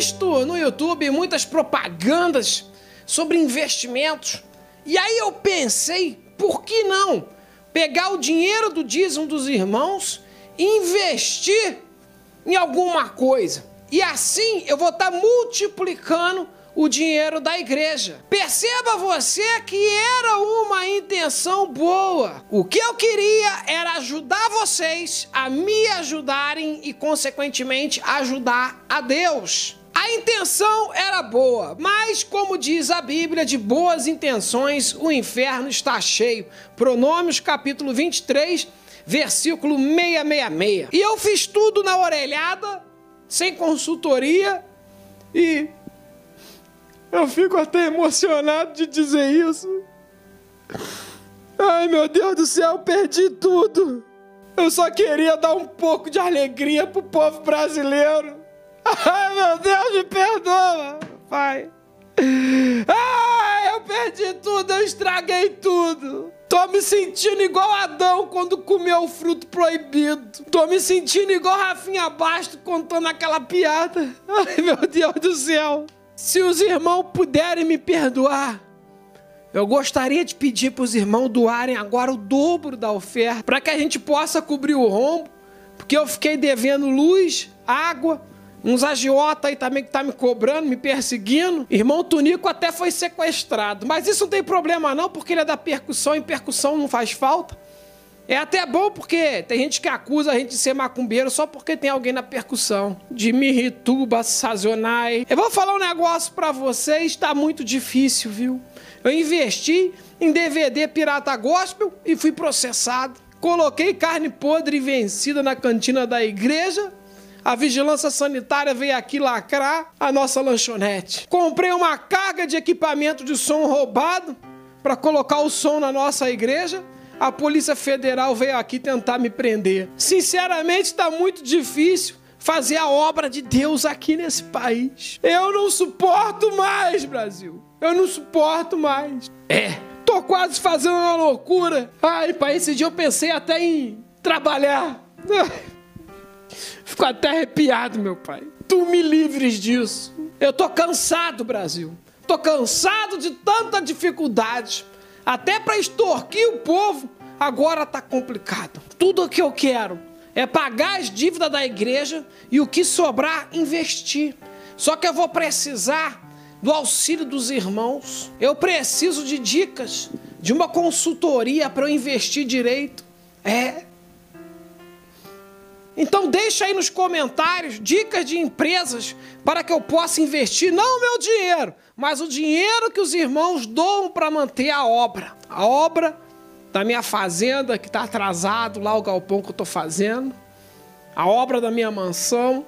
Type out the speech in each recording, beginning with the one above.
visto no YouTube muitas propagandas sobre investimentos. E aí eu pensei, por que não pegar o dinheiro do dízimo dos irmãos e investir em alguma coisa? E assim eu vou estar tá multiplicando o dinheiro da igreja. Perceba você que era uma intenção boa. O que eu queria era ajudar vocês a me ajudarem e, consequentemente, ajudar a Deus. A intenção era boa, mas como diz a Bíblia, de boas intenções o inferno está cheio. Pronômios capítulo 23, versículo 666. E eu fiz tudo na orelhada, sem consultoria e eu fico até emocionado de dizer isso. Ai, meu Deus do céu, perdi tudo. Eu só queria dar um pouco de alegria pro povo brasileiro. Ai, meu Deus, me perdoa, pai. Ai, eu perdi tudo, eu estraguei tudo. Tô me sentindo igual Adão quando comeu o fruto proibido. Tô me sentindo igual Rafinha Basto contando aquela piada. Ai, meu Deus do céu. Se os irmãos puderem me perdoar, eu gostaria de pedir para os irmãos doarem agora o dobro da oferta, para que a gente possa cobrir o rombo, porque eu fiquei devendo luz, água, uns agiota aí também que tá me cobrando, me perseguindo. Irmão Tunico até foi sequestrado, mas isso não tem problema não, porque ele é da percussão e percussão não faz falta. É até bom porque tem gente que acusa a gente de ser macumbeiro só porque tem alguém na percussão. De mirituba, sazonai. Eu vou falar um negócio para vocês, está muito difícil, viu? Eu investi em DVD pirata gospel e fui processado. Coloquei carne podre e vencida na cantina da igreja. A vigilância sanitária veio aqui lacrar a nossa lanchonete. Comprei uma carga de equipamento de som roubado para colocar o som na nossa igreja a Polícia Federal veio aqui tentar me prender. Sinceramente, está muito difícil fazer a obra de Deus aqui nesse país. Eu não suporto mais, Brasil. Eu não suporto mais. É, tô quase fazendo uma loucura. Ai, pai, esse dia eu pensei até em trabalhar. Fico até arrepiado, meu pai. Tu me livres disso. Eu tô cansado, Brasil. Tô cansado de tanta dificuldade. Até para extorquir o povo, agora está complicado. Tudo o que eu quero é pagar as dívidas da igreja e o que sobrar, investir. Só que eu vou precisar do auxílio dos irmãos. Eu preciso de dicas, de uma consultoria para eu investir direito. É. Então deixa aí nos comentários dicas de empresas para que eu possa investir não o meu dinheiro, mas o dinheiro que os irmãos doam para manter a obra. A obra da minha fazenda que está atrasado, lá o galpão que eu estou fazendo. A obra da minha mansão.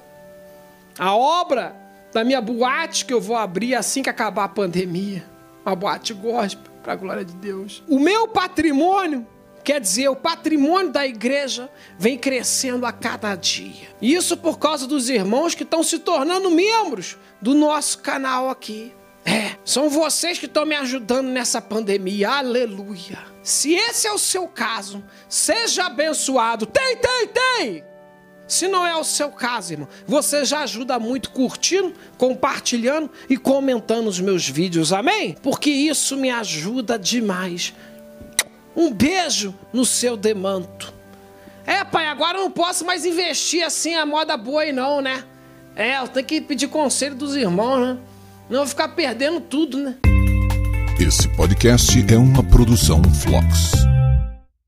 A obra da minha boate que eu vou abrir assim que acabar a pandemia. Uma boate gospel, para a glória de Deus. O meu patrimônio Quer dizer, o patrimônio da igreja vem crescendo a cada dia. Isso por causa dos irmãos que estão se tornando membros do nosso canal aqui. É, são vocês que estão me ajudando nessa pandemia. Aleluia. Se esse é o seu caso, seja abençoado. Tem, tem, tem! Se não é o seu caso, irmão, você já ajuda muito curtindo, compartilhando e comentando os meus vídeos, amém? Porque isso me ajuda demais um beijo no seu demanto. É, pai, agora eu não posso mais investir assim a moda boi, não, né? É, eu tenho que pedir conselho dos irmãos, né? Não vou ficar perdendo tudo, né? Esse podcast é uma produção Flux.